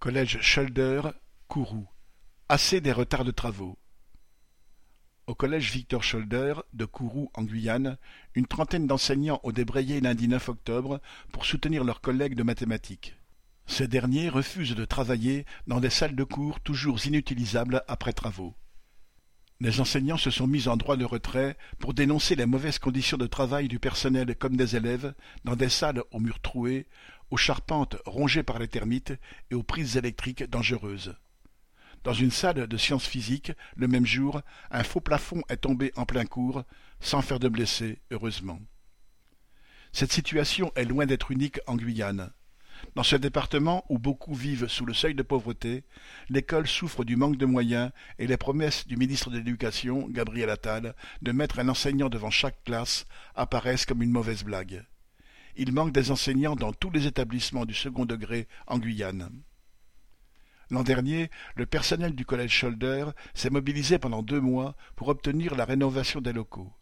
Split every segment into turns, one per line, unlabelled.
Collège Scholder, Kourou. Assez des retards de travaux. Au collège Victor Scholder de Kourou en Guyane, une trentaine d'enseignants ont débrayé lundi 9 octobre pour soutenir leurs collègues de mathématiques. Ces derniers refusent de travailler dans des salles de cours toujours inutilisables après travaux. Les enseignants se sont mis en droit de retrait pour dénoncer les mauvaises conditions de travail du personnel comme des élèves dans des salles aux murs troués, aux charpentes rongées par les termites et aux prises électriques dangereuses. Dans une salle de sciences physiques, le même jour, un faux plafond est tombé en plein cours, sans faire de blessés, heureusement. Cette situation est loin d'être unique en Guyane. Dans ce département où beaucoup vivent sous le seuil de pauvreté, l'école souffre du manque de moyens et les promesses du ministre de l'Éducation, Gabriel Attal, de mettre un enseignant devant chaque classe apparaissent comme une mauvaise blague. Il manque des enseignants dans tous les établissements du second degré en Guyane. L'an dernier, le personnel du collège Scholder s'est mobilisé pendant deux mois pour obtenir la rénovation des locaux.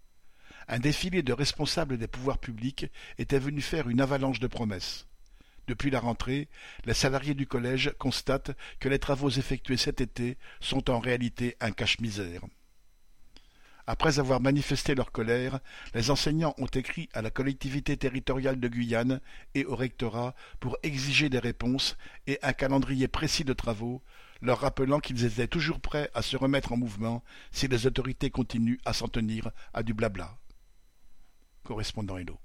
Un défilé de responsables des pouvoirs publics était venu faire une avalanche de promesses. Depuis la rentrée, les salariés du collège constatent que les travaux effectués cet été sont en réalité un cache-misère. Après avoir manifesté leur colère, les enseignants ont écrit à la collectivité territoriale de Guyane et au rectorat pour exiger des réponses et un calendrier précis de travaux, leur rappelant qu'ils étaient toujours prêts à se remettre en mouvement si les autorités continuent à s'en tenir à du blabla. Correspondant Hello.